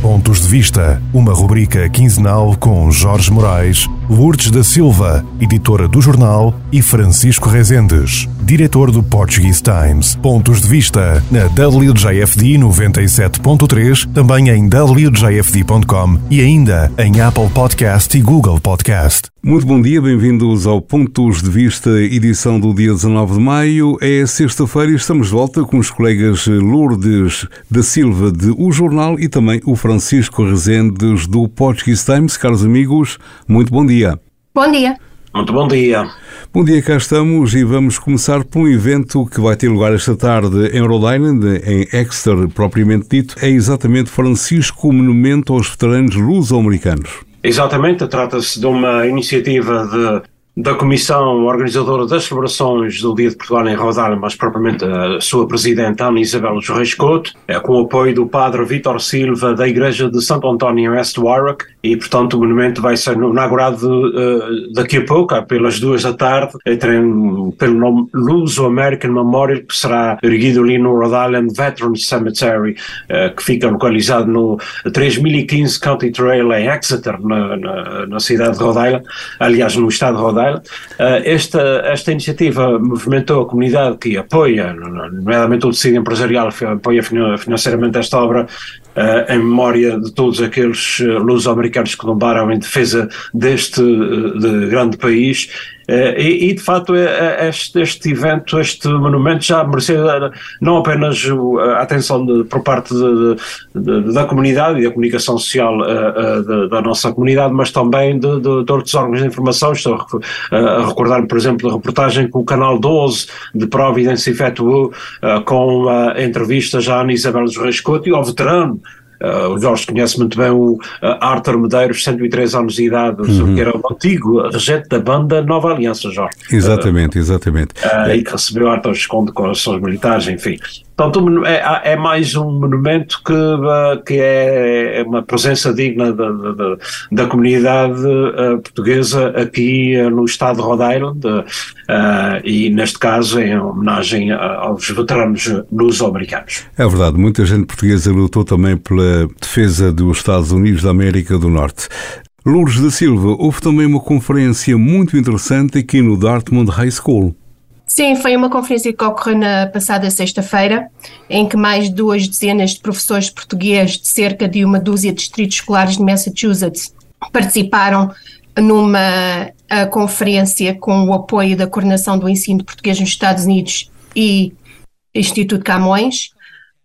Pontos de Vista, uma rubrica quinzenal com Jorge Moraes, Lourdes da Silva, editora do jornal, e Francisco Rezendes, diretor do Portuguese Times. Pontos de Vista na WJFD 97.3, também em WJFD.com e ainda em Apple Podcast e Google Podcast. Muito bom dia, bem-vindos ao Pontos de Vista, edição do dia 19 de maio. É sexta-feira e estamos de volta com os colegas Lourdes da Silva de O Jornal e também o Francisco Rezendes do Portuguese Times. Caros amigos, muito bom dia. Bom dia. Muito bom dia. Bom dia, cá estamos e vamos começar por um evento que vai ter lugar esta tarde em Rhode Island, em Exeter, propriamente dito. É exatamente Francisco Monumento aos Veteranos Luso-Americanos. Exatamente, trata-se de uma iniciativa de da comissão organizadora das celebrações do Dia de Portugal em Island, mas propriamente a sua presidente Ana Isabel dos Reis Couto, é, com o apoio do padre Vítor Silva da Igreja de Santo António em West Warwick e portanto o monumento vai ser inaugurado uh, daqui a pouco, pelas duas da tarde, um, pelo nome Luso American Memorial, que será erguido ali no Rhode Island Veterans Cemetery, uh, que fica localizado no 3015 County Trail em Exeter, na, na, na cidade de Rhode Island, aliás no estado de Rhode Island Uh, esta, esta iniciativa movimentou a comunidade que apoia, nomeadamente o tecido empresarial, apoia financeiramente esta obra uh, em memória de todos aqueles uh, luso-americanos que tombaram em defesa deste de grande país. eh, e, e, de facto é, é, este, este, evento, este monumento já mereceu eh, não apenas a atenção de, por parte de, de, da comunidade e da comunicação social da nossa comunidade, mas também de, outros órgãos de informação. Estou a recordar, por exemplo, a reportagem que o Canal 12 de Providence efetuou com a entrevista já a Ana Isabel dos Reis Couto e ao veterano Uh, o Jorge conhece muito bem o uh, Arthur Medeiros, 103 anos de idade, uhum. que era o antigo regente da banda Nova Aliança, Jorge. Exatamente, exatamente. Uh, e que recebeu altas condecorações militares, enfim. Portanto, é, é mais um monumento que, que é, é uma presença digna da, da, da comunidade portuguesa aqui no estado de Rhode Island e, neste caso, em homenagem aos veteranos luso-americanos. É verdade, muita gente portuguesa lutou também pela defesa dos Estados Unidos da América do Norte. Lourdes da Silva, houve também uma conferência muito interessante aqui no Dartmouth High School. Sim, foi uma conferência que ocorreu na passada sexta-feira, em que mais duas dezenas de professores portugueses de cerca de uma dúzia de distritos escolares de Massachusetts participaram numa conferência com o apoio da Coordenação do Ensino Português nos Estados Unidos e Instituto Camões.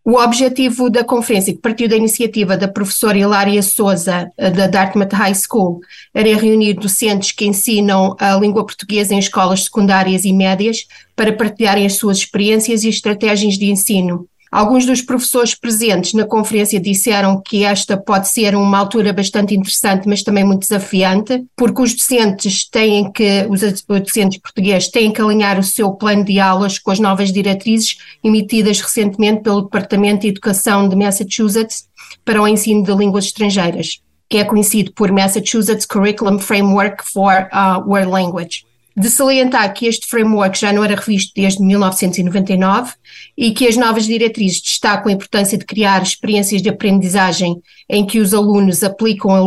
O objetivo da conferência, que partiu da iniciativa da professora Hilária Souza, eh, da Dartmouth High School, era reunir docentes que ensinam a língua portuguesa em escolas secundárias e médias para partilharem as suas experiências e estratégias de ensino. Alguns dos professores presentes na conferência disseram que esta pode ser uma altura bastante interessante, mas também muito desafiante, porque os docentes têm que, os docentes portugueses têm que alinhar o seu plano de aulas com as novas diretrizes emitidas recentemente pelo Departamento de Educação de Massachusetts para o ensino de línguas estrangeiras, que é conhecido por Massachusetts Curriculum Framework for uh, World Language de salientar que este framework já não era revisto desde 1999 e que as novas diretrizes destacam a importância de criar experiências de aprendizagem em que os alunos aplicam a,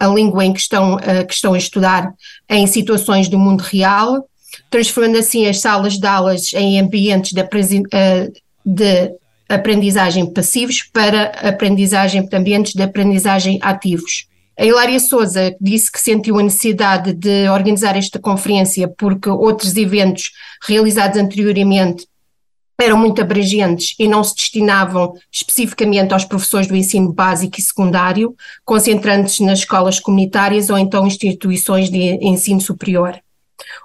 a língua em que estão, uh, que estão a estudar em situações do mundo real, transformando assim as salas de aulas em ambientes de, uh, de aprendizagem passivos para aprendizagem, ambientes de aprendizagem ativos. A Hilária Souza disse que sentiu a necessidade de organizar esta conferência porque outros eventos realizados anteriormente eram muito abrangentes e não se destinavam especificamente aos professores do ensino básico e secundário, concentrando-se nas escolas comunitárias ou então instituições de ensino superior.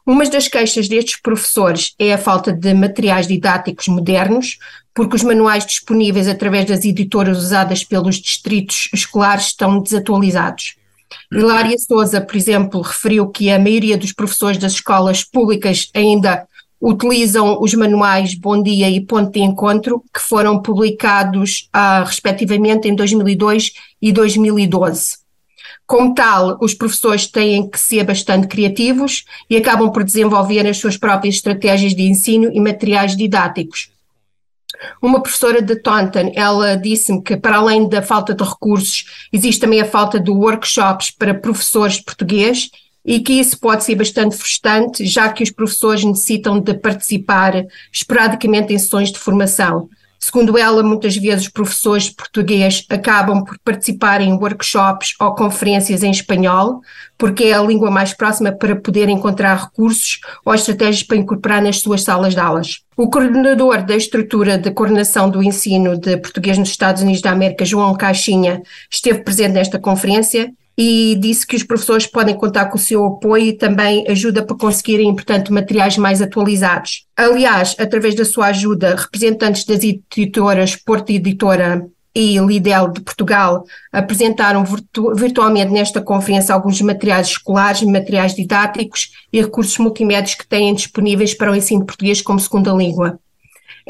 Uma das queixas destes professores é a falta de materiais didáticos modernos, porque os manuais disponíveis através das editoras usadas pelos distritos escolares estão desatualizados. Hilária Souza, por exemplo, referiu que a maioria dos professores das escolas públicas ainda utilizam os manuais Bom Dia e Ponto de Encontro, que foram publicados ah, respectivamente em 2002 e 2012. Como tal, os professores têm que ser bastante criativos e acabam por desenvolver as suas próprias estratégias de ensino e materiais didáticos. Uma professora de Taunton, ela disse-me que para além da falta de recursos, existe também a falta de workshops para professores de português e que isso pode ser bastante frustrante, já que os professores necessitam de participar esporadicamente em sessões de formação. Segundo ela, muitas vezes professores de português acabam por participar em workshops ou conferências em espanhol, porque é a língua mais próxima para poder encontrar recursos ou estratégias para incorporar nas suas salas de aulas. O coordenador da estrutura de coordenação do ensino de português nos Estados Unidos da América, João Caixinha, esteve presente nesta conferência e disse que os professores podem contar com o seu apoio e também ajuda para conseguirem, portanto, materiais mais atualizados. Aliás, através da sua ajuda, representantes das editoras Porto Editora e Lidel de Portugal apresentaram virtu virtualmente nesta conferência alguns materiais escolares, materiais didáticos e recursos multimédios que têm disponíveis para o ensino português como segunda língua.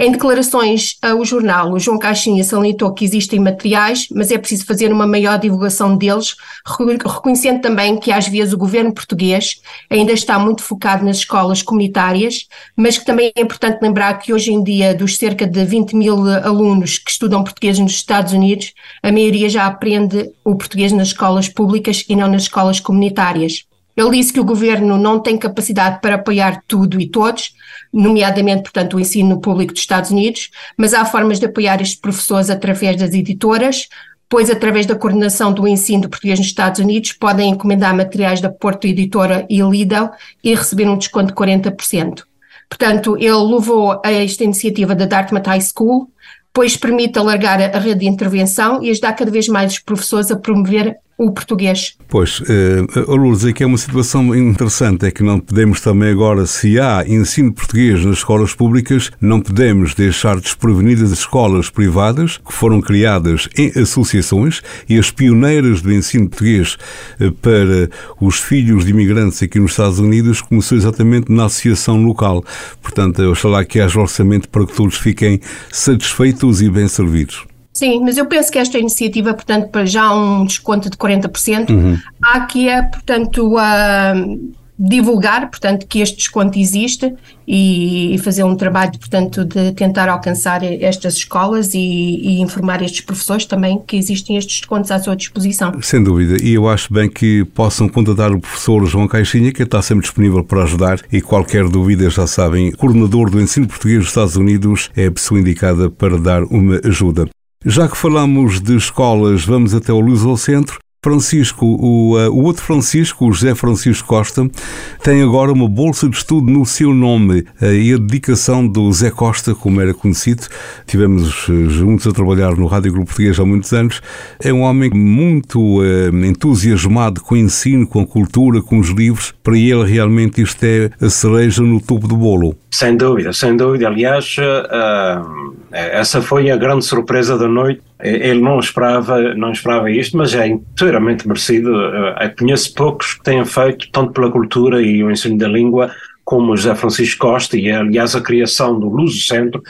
Em declarações ao jornal, o João Caixinha salientou que existem materiais, mas é preciso fazer uma maior divulgação deles, reconhecendo também que às vezes o governo português ainda está muito focado nas escolas comunitárias, mas que também é importante lembrar que hoje em dia, dos cerca de 20 mil alunos que estudam português nos Estados Unidos, a maioria já aprende o português nas escolas públicas e não nas escolas comunitárias. Ele disse que o governo não tem capacidade para apoiar tudo e todos, nomeadamente, portanto, o ensino público dos Estados Unidos, mas há formas de apoiar estes professores através das editoras, pois através da coordenação do ensino de português nos Estados Unidos podem encomendar materiais da Porto Editora e Lidl e receber um desconto de 40%. Portanto, ele louvou a esta iniciativa da Dartmouth High School, pois permite alargar a rede de intervenção e ajudar cada vez mais os professores a promover o português. Pois, uh, Lourdes, aqui é uma situação interessante, é que não podemos também agora, se há ensino português nas escolas públicas, não podemos deixar desprevenidas as escolas privadas que foram criadas em associações e as pioneiras do ensino português uh, para os filhos de imigrantes aqui nos Estados Unidos começou exatamente na associação local. Portanto, oxalá que haja orçamento para que todos fiquem satisfeitos e bem servidos. Sim, mas eu penso que esta iniciativa, portanto, para já um desconto de 40%, uhum. há que é, portanto, a divulgar, portanto, que este desconto existe e, fazer um trabalho, portanto, de tentar alcançar estas escolas e, e, informar estes professores também que existem estes descontos à sua disposição. Sem dúvida, e eu acho bem que possam contatar o professor João Caixinha, que está sempre disponível para ajudar e qualquer dúvida, já sabem, coordenador do ensino português dos Estados Unidos é a pessoa indicada para dar uma ajuda. Já que falamos de escolas, vamos até o Luz ao Centro Francisco, o, uh, o, outro Francisco, o José Francisco Costa, tem agora uma bolsa de estudo no seu nome uh, e a dedicação do Zé Costa, como era conhecido. Tivemos uh, juntos a trabalhar no Rádio Grupo Português há muitos anos. É um homem muito entusiasmado com o ensino, com a cultura, com os livros. Para ele, realmente, isto é a cereja no topo do bolo. Sem dúvida, sem dúvida. Aliás, essa foi a grande surpresa da noite ele não esperava, não esperava isto, mas é inteiramente merecido. Eu eh, conheço poucos que tenham feito, tanto pela cultura e o ensino da língua, como José Francisco Costa, e aliás a criação do Luso Centro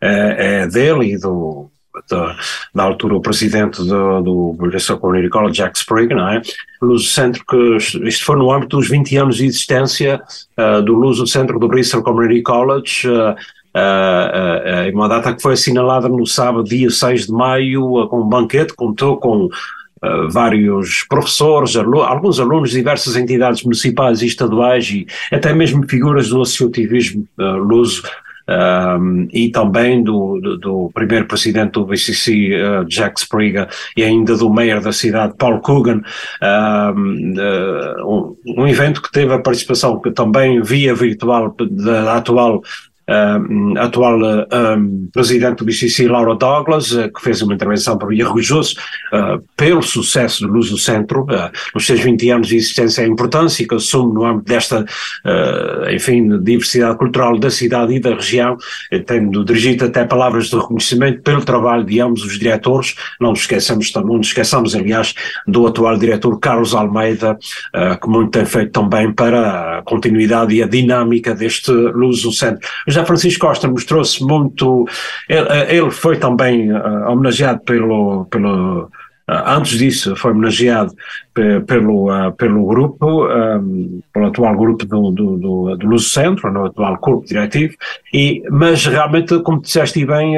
é, é dele e do, da, da, altura o presidente do, do British Community College, Jack Sprigg, não é? Luso Centro, que isto foi no âmbito dos 20 anos de existência uh, do Luso Centro do Bristol Community College, uh, Uh, uh, uma data que foi assinalada no sábado, dia 6 de maio, uh, com um banquete, contou com vários professores, alu alguns alunos de diversas entidades municipais e estaduais e até mesmo figuras do associativismo luso um, e também do, do, do, primeiro presidente do BCC, uh, Jack Spriga, e ainda do mayor da cidade, Paul Coogan, um, uh, um, um, evento que teve a participação que também via virtual da atual uh, atual uh, presidente do BCC, Laura Douglas, uh, que fez uma intervenção para o Irrejoso pelo sucesso do Luz do Centro, nos seus 20 anos de existência, a importância que assume no âmbito desta, enfim, diversidade cultural da cidade e da região, tendo dirigido até palavras de reconhecimento pelo trabalho de ambos os diretores, não nos esqueçamos, não nos esqueçamos, aliás, do atual diretor Carlos Almeida, que muito tem feito também para a continuidade e a dinâmica deste Luz do Centro. José Francisco Costa mostrou-se muito. Ele, eh, ele, foi também uh, homenageado pelo, pelo antes disso foi homenageado pelo, pelo grupo, um, pelo atual grupo do, do, do, do Luso Centro, no atual corpo diretivo, e, mas realmente, como disseste bem,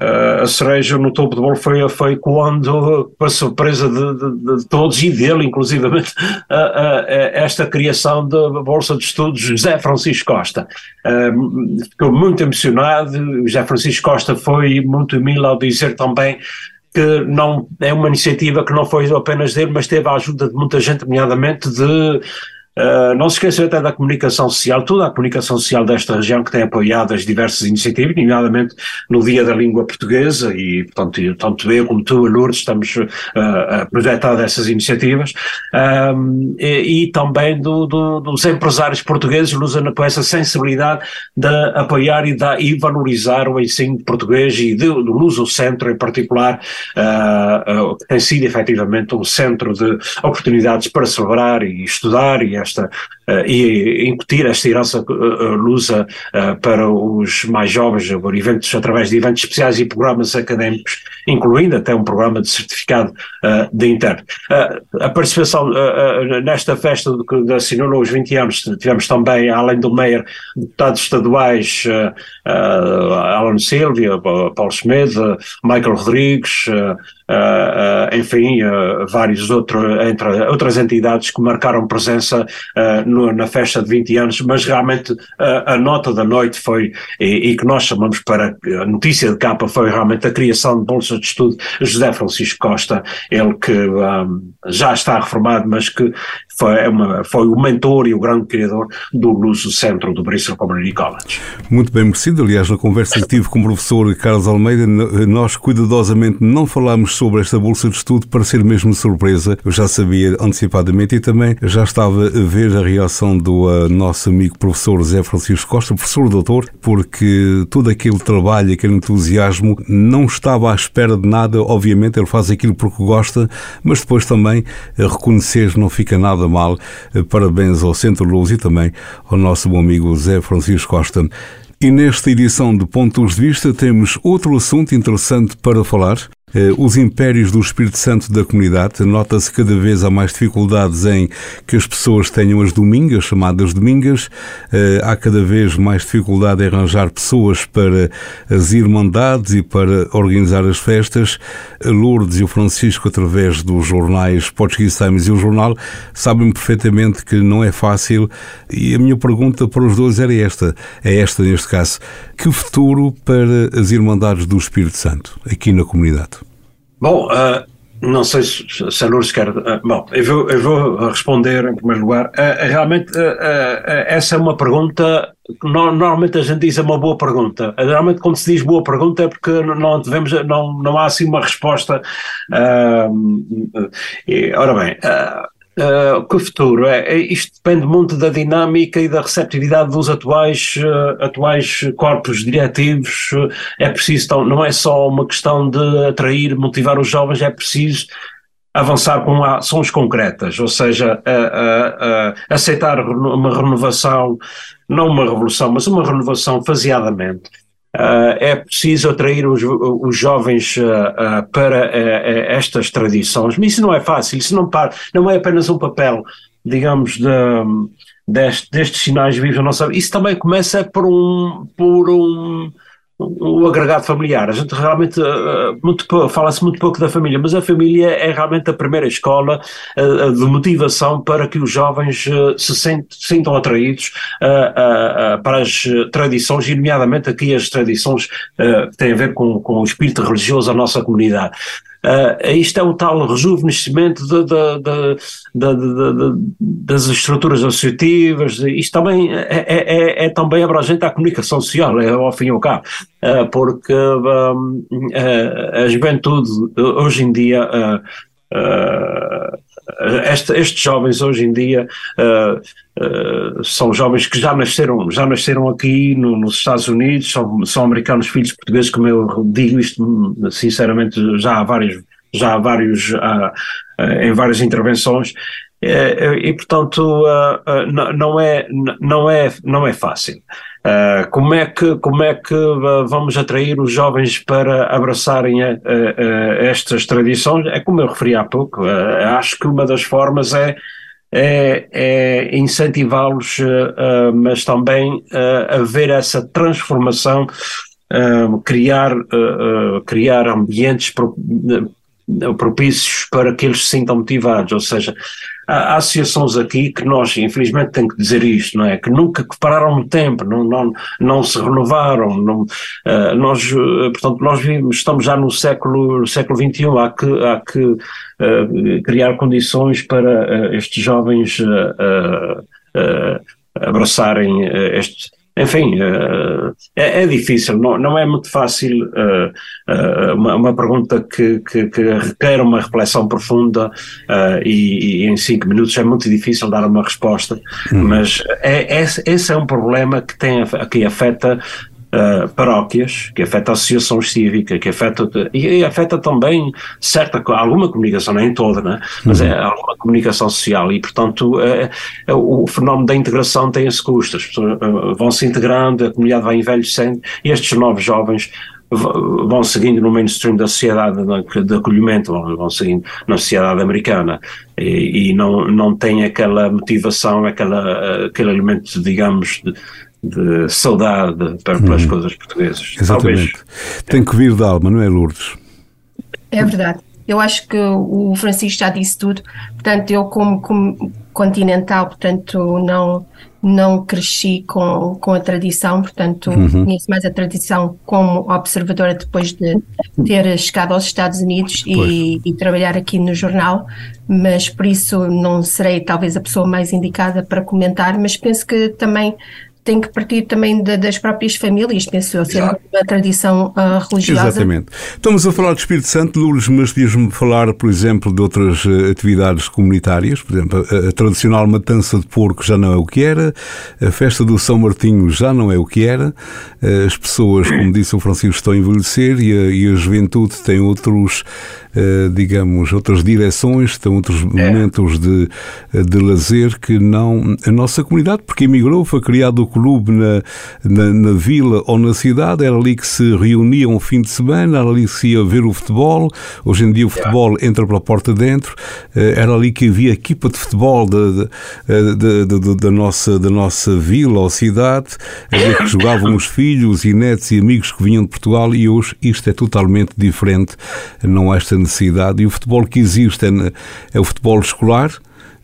Uh, a cereja no topo do bolo foi, foi quando, para surpresa de, de, de, todos e dele, inclusivamente, uh, uh, esta criação da Bolsa de Estudos José Francisco Costa. ficou muito emocionado, José Francisco Costa foi muito humilde ao dizer também que não é uma iniciativa que não foi apenas dele, mas teve a ajuda de muita gente, nomeadamente de Uh, não se esqueçam até da comunicação social, toda a comunicação social desta região que tem apoiado as diversas iniciativas, nomeadamente no Dia da Língua Portuguesa, e portanto, tanto eu como tu, Lourdes, estamos uh, a projetar essas iniciativas, um, e, e, também do, do, dos empresários portugueses, com essa sensibilidade de apoiar e, de, e valorizar o ensino português e de, do Luso Centro em particular, uh, que tem sido efetivamente um centro de oportunidades para celebrar e estudar e esta uh, e incutir esta herança uh, lusa para os mais jovens, eventos, através de eventos especiais e programas académicos, incluindo até um programa de certificado de interno. a participação nesta festa que assinalou os 20 anos, tivemos também, além do Meyer, deputados estaduais Alan Silvia, Paulo Schmidt, Michael Rodrigues, enfim, uh, vários outros, entre outras entidades que marcaram presença no, na festa de 20 anos, mas realmente a nota da noite foi, e, e, que nós chamamos para a notícia de capa, foi realmente a criação de bolsas de estudo José Francisco Costa, ele que um, já está reformado, mas que foi, uma, foi o mentor e o grande criador do Luso Centro do Bristol Community College. Muito bem merecido, aliás, na conversa que tive com o professor Carlos Almeida, nós cuidadosamente não falámos sobre esta bolsa de estudo para ser mesmo surpresa, eu já sabia antecipadamente e também já estava a ver a reação do uh, nosso amigo professor José Francisco Costa, professor doutor, porque todo aquele trabalho, aquele entusiasmo, não estava à espera de nada, obviamente ele faz aquilo porque gosta, mas depois também reconhecer não fica nada mal. Eh, parabéns ao Centro Luz e também ao nosso bom amigo Zé Francisco Costa. E nesta edição de Pontos de Vista temos outro assunto interessante para falar. Eh, os impérios do Espírito Santo da comunidade. Nota-se cada vez há mais dificuldades em que as pessoas tenham as domingas, chamadas domingas. Eh, há cada vez mais dificuldade em arranjar pessoas para as irmandades e para organizar as festas. Lourdes e o Francisco, através dos jornais Portuguese Times e o jornal, sabem perfeitamente que não é fácil. E a minha pergunta para os dois era esta, é esta neste caso. Que futuro para as Irmandades do Espírito Santo aqui na comunidade? Bom, uh, não sei se, se a Lourdes quer. Uh, bom, eu vou, eu vou responder em primeiro lugar. Uh, realmente, essa é uma pergunta que no, normalmente a gente diz é uma boa pergunta. Normalmente, quando se diz boa pergunta, é porque não, devemos, não, não há assim uma resposta. E, ora bem. Uh, que futuro? É, é, isto depende muito da dinâmica e da receptividade dos atuais, uh, atuais corpos diretivos. É preciso, então, não é só uma questão de atrair, motivar os jovens, é preciso avançar com ações concretas, ou seja, aceitar uma renovação, não uma revolução, mas uma renovação faseadamente Uh, é preciso atrair os, os jovens uh, uh, para estas tradições. Mas isso não é fácil, isso não, para, não é apenas um papel, digamos, de, deste, destes sinais vivos da nossa. Isso também começa por um, por um o agregado familiar. A gente realmente uh, muito fala-se muito pouco da família, mas a família é realmente a primeira escola uh, de motivação para que os jovens se sintam atraídos para as tradições, e nomeadamente aqui as tradições que têm a ver com, com o espírito religioso da nossa comunidade. Uh, isto é o tal rejuvenescimento de, de, de, das estruturas associativas, isto também é, é, é, é, também abrangente à comunicação social, é, ao fim e ao cabo, uh, porque uh, a juventude hoje em dia este, estes jovens hoje em dia uh, uh, são jovens que já nasceram, já nasceram aqui no, nos Estados Unidos, são, são americanos filhos portugueses, como eu digo isto sinceramente já há vários, já há vários uh, em várias intervenções e portanto não é, não, é, não é fácil. Uh, como, é que, como é que vamos atrair os jovens para abraçarem a, a, a estas tradições? É como eu referi há pouco, uh, acho que uma das formas é, é, é incentivá-los, uh, mas também uh, haver essa transformação, criar, criar ambientes pro, propícios para que eles se sintam motivados, ou seja, há, associações aqui que nós, infelizmente, tem que dizer isto, não é? Que nunca pararam no tempo, não, não, não se renovaram, não, uh, nós, uh, portanto, nós vivemos, estamos já no século, no século XXI, há que, há que uh, criar condições para estes jovens abraçarem este enfim, uh, é, é, difícil, não, não é muito fácil, uh, uh, uma, uma, pergunta que, que, que, requer uma reflexão profunda e, e, em cinco minutos é muito difícil dar uma resposta, hum. mas é, é, esse é um problema que, tem, que afeta uh, paróquias, que afeta associações cívicas, que afeta e, e, afeta também certa alguma comunicação, nem toda, né? mas uhum. é alguma comunicação social e portanto é, é, o fenómeno da integração tem esse custo, as pessoas vão se integrando, a comunidade vai envelhecendo e estes novos jovens vão seguindo no mainstream da sociedade de acolhimento, vão seguindo na sociedade americana e, e não, não tem aquela motivação, aquela, aquele elemento, digamos, de, de saudade para, pelas hum. coisas portuguesas. Exatamente. Talvez. Tem que vir da alma, não é, Lourdes? É verdade. Eu acho que o Francisco já disse tudo. Portanto, eu como, como continental, portanto, não não cresci com, com a tradição, portanto, uhum. conheço mais a tradição como observadora depois de ter chegado aos Estados Unidos e, e, trabalhar aqui no jornal, mas por isso não serei talvez a pessoa mais indicada para comentar, mas penso que também tem que partir também de, das próprias famílias, penso eu, sendo uma tradição uh, religiosa. Exatamente. Estamos a falar do Espírito Santo, Lourdes, mas podias-me falar, por exemplo, de outras uh, atividades comunitárias, por exemplo, a, a, tradicional matança de porco já não é o que era, a festa do São Martinho já não é o que era, uh, as pessoas, como disse o Francisco, estão a envelhecer e a, e a juventude tem outros eh, digamos, outras direções, tem outros é. momentos de, de lazer que não a nossa comunidade, porque emigrou, foi criado o clube na, na, na, vila ou na cidade, era ali que se reuniam um fim de semana, era ali que se ia ver o futebol. Hoje em dia o futebol entra pela porta dentro, eh, era ali que havia equipa de futebol da, da, da, nossa, da nossa vila ou cidade, ali que jogavam os filhos e netos e amigos que vinham de Portugal e hoje isto é totalmente diferente. Não há esta necessidade e o futebol que existe é, é o futebol escolar.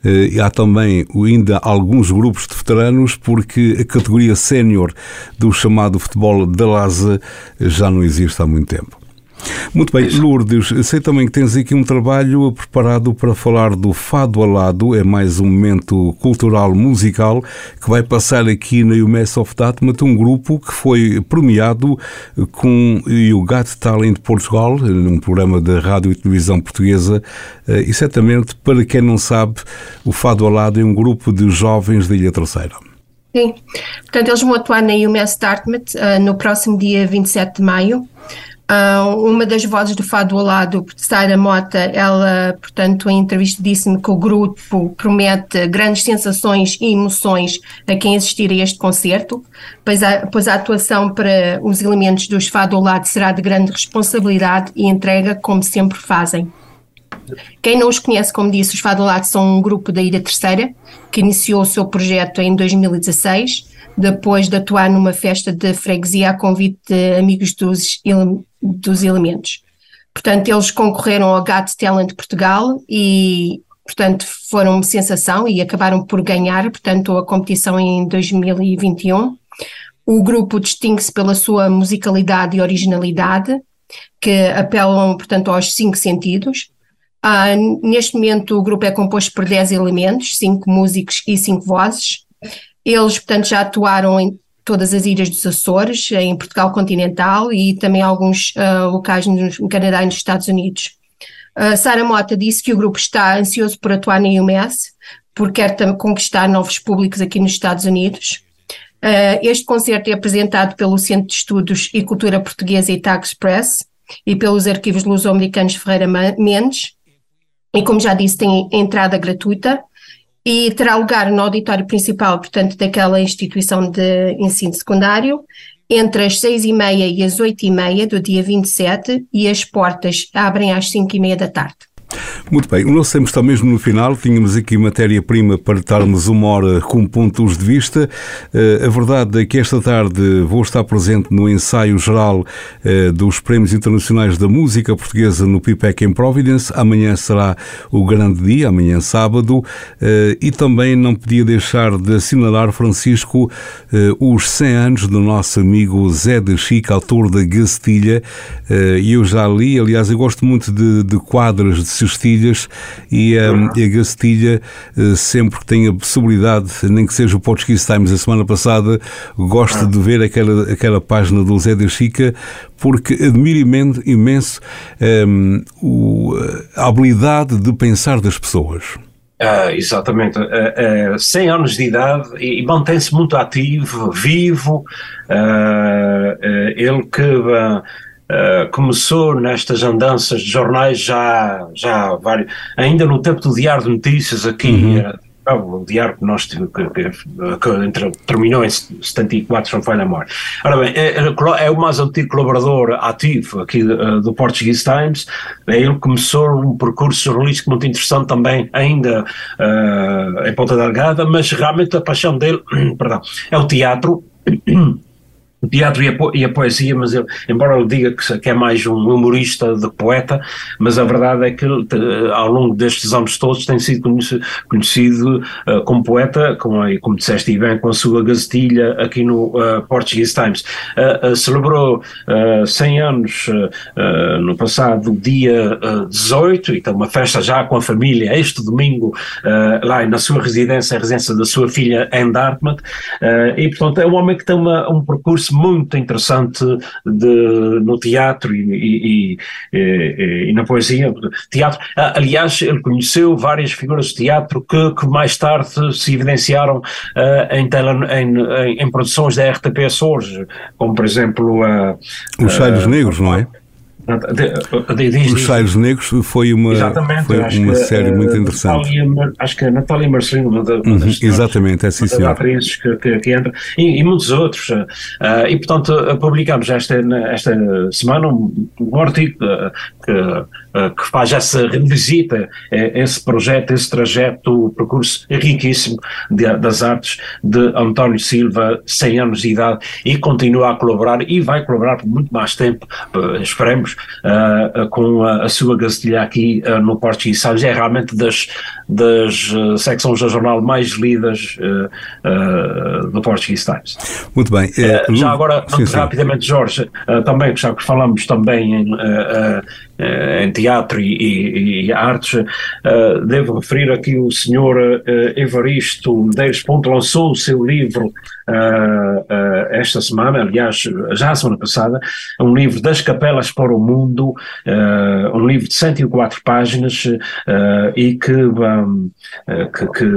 E eh, há também ainda alguns grupos de veteranos, porque a categoria sénior do chamado futebol da Laza já não existe há muito tempo. Muito bem, Lourdes, sei também que tens aqui um trabalho preparado para falar do Fado Alado, é mais um momento cultural musical que vai passar aqui na UMES of Datmat, um grupo que foi premiado com o Got Talent Portugal, num programa da rádio e televisão portuguesa, eh, e certamente, para quem não sabe, o Fado Alado é um grupo de jovens da Ilha Terceira. Sim, portanto eles vão atuar na UMS Dartmouth uh, no próximo dia 27 de maio. Uh, uma das vozes do Fado Alado, Sara Mota, ela, portanto, em entrevista disse-me que o grupo promete grandes sensações e emoções a quem assistir a este concerto, pois a, pois a atuação para os elementos dos Fado Alado será de grande responsabilidade e entrega, como sempre fazem. Quem não os conhece, como disse, os Fado Alado são um grupo da Ilha Terceira, que iniciou o seu projeto em 2016, depois de atuar numa festa de freguesia a convite de amigos dos dos elementos. Portanto, eles concorreram ao Got Talent Portugal e, portanto, foram uma sensação e acabaram por ganhar, portanto, a competição em 2021. O grupo distingue-se pela sua musicalidade e originalidade, que apelam, portanto, aos cinco sentidos. Ah, neste momento, o grupo é composto por 10 elementos, cinco músicos e cinco vozes. Eles, portanto, já atuaram em todas as ilhas dos Açores, em Portugal continental e também alguns uh, locais no, Canadá e nos Estados Unidos. Uh, Sara Mota disse que o grupo está ansioso por atuar na UMS, porque quer conquistar novos públicos aqui nos Estados Unidos. Uh, este concerto é apresentado pelo Centro de Estudos e Cultura Portuguesa e Tax Press e pelos arquivos luso-americanos Ferreira Mendes. E como já disse, tem entrada gratuita e terá lugar no auditório principal, portanto, daquela instituição de ensino secundário, entre as seis e meia e as oito e meia do dia 27 e as portas abrem às cinco e meia da tarde. Muito bem, o nosso tempo está mesmo no final. Tínhamos aqui matéria-prima para estarmos uma hora com pontos de vista. Uh, a verdade é que esta tarde vou estar presente no ensaio geral uh, dos Prémios Internacionais da Música Portuguesa no PIPEC em Providence. Amanhã será o grande dia, amanhã sábado. Uh, e também não podia deixar de assinalar, Francisco, os 100 anos do nosso amigo Zé de Chico, autor da Gastilha. E eu já li, aliás, eu gosto muito de, de quadros de cestilhas e, um, e a Gastilha, uh, sempre que tem a possibilidade, nem que seja o Portuguese Times a semana passada, gosto de ver aquela, aquela página do Zé da Chica, porque admiro imenso, imenso um, o, a habilidade de pensar das pessoas. Uh, exatamente, uh, uh, 100 anos de idade e, e mantém-se muito ativo, vivo. Uh, ele que Uh, começou nestas andanças de jornais já, já vários, ainda no tempo do Diário de Notícias aqui, uhum. Ah, o diário que nós que, que, que, terminou em 74, se não falha a memória. Ora bem, é, é, é, o mais antigo colaborador ativo aqui do, do Portuguese Times, é ele começou um percurso jornalístico muito interessante também, ainda uh, em Ponta Delgada, mas realmente a paixão dele, perdão, é o teatro o teatro e a, e a, poesia, mas ele, embora ele diga que, que, é mais um humorista que poeta, mas a verdade é que ao longo destes anos todos tem sido conhecido, conhecido uh, como poeta, como, como disseste bem, com a sua gazetilha aqui no uh, Portuguese Times. Uh, celebrou uh, 100 anos no passado dia 18, então uma festa já com a família, este domingo, lá na sua residência, a residência da sua filha em Dartmouth, e portanto é um homem que tem uma, um percurso muito interessante de, no teatro e, e, e, e, na poesia. Teatro. Ah, aliás, ele conheceu várias figuras de teatro que, que mais tarde se evidenciaram uh, em, tele, em, em, em, produções da RTP Açores, como por exemplo. Uh, Os Cheiros Negros, não é? Os Saios Negros foi uma, foi uma série muito interessante. Natália, acho que a Natália Marcelino, uma, da, uma uhum, Exatamente, é sim, das atrizes que, que, que entra, e, e, muitos outros. Uh, e, portanto, publicamos esta, esta semana um, um artigo que eh, que faz essa revisita, eh, esse projeto, esse trajeto, o percurso riquíssimo de, das artes de António Silva, 100 anos de idade, e continua a colaborar e vai colaborar por muito mais tempo, eh, esperemos, com a, a sua gazetilha aqui no Português Times. É realmente das, das secções do jornal mais lidas do Português Times. Muito bem. já agora, sim, sim. rapidamente, Jorge, também, já que falamos também em em teatro e, e, e artes. Uh, devo referir aqui o senhor uh, Evaristo Medeiros Ponto lançou o seu livro uh, uh, esta semana, aliás, já a semana passada, um livro das capelas para o mundo, uh, um livro de 104 páginas e que, um, que, que,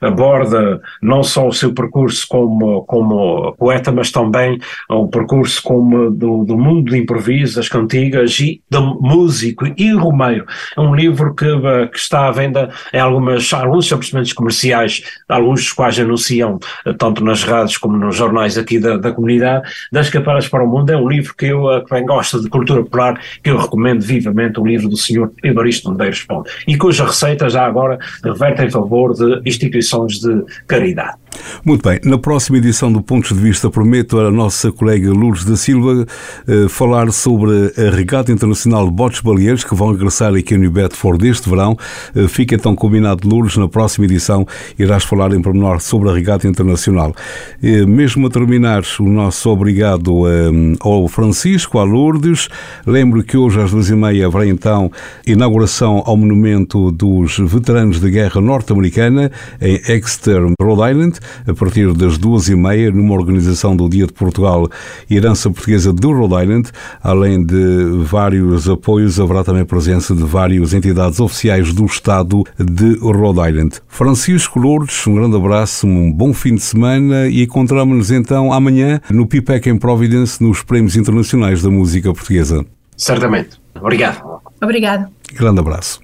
aborda não só o seu percurso como, como poeta, mas também o percurso como do, do mundo de improviso, das cantigas e do músico e romeiro. É um livro que, que está à venda em algumas, alguns estabelecimentos comerciais, alguns dos quais anunciam tanto nas rádios como nos jornais aqui da, da comunidade, Das Capelas para o Mundo, é um livro que eu, eh, quem gosta de cultura popular, que eu recomendo vivamente, o livro do Sr. Evaristo Medeiros Ponte, e cuja receita já agora reverte em favor de instituições de caridade. Muito bem, na próxima edição do Pontos de Vista prometo a nossa colega Lourdes da Silva eh, falar sobre a Regata Internacional de Botes Baleeiros que vão regressar aqui no Bedford deste verão. Eh, fica então combinado, Lourdes, na próxima edição irás falar em pormenor sobre a Regata Internacional. Eh, mesmo a terminar, o nosso obrigado eh, ao Francisco, a Lourdes. Lembro que hoje às duas e meia haverá então inauguração ao monumento dos veteranos da Guerra Norte-Americana em Exeter, Rhode Island a partir das duas e meia, numa organização do Dia de Portugal e Herança Portuguesa do Rhode Island. Além de vários apoios, haverá também a presença de várias entidades oficiais do Estado de Rhode Island. Francisco Lourdes, um grande abraço, um bom fim de semana e encontramos-nos então amanhã no PIPEC em Providence, nos Prémios Internacionais da Música Portuguesa. Certamente. Obrigado. Obrigado. Grande abraço.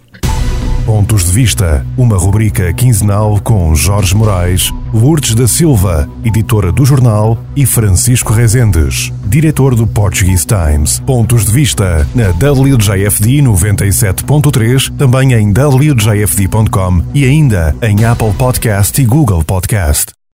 Pontos de Vista, uma rubrica quinzenal com Jorge Moraes, Lourdes da Silva, editora do jornal, e Francisco Rezendes, diretor do Portuguese Times. Pontos de Vista na WJFD 97.3, também em WJFD.com e ainda em Apple Podcast e Google Podcast.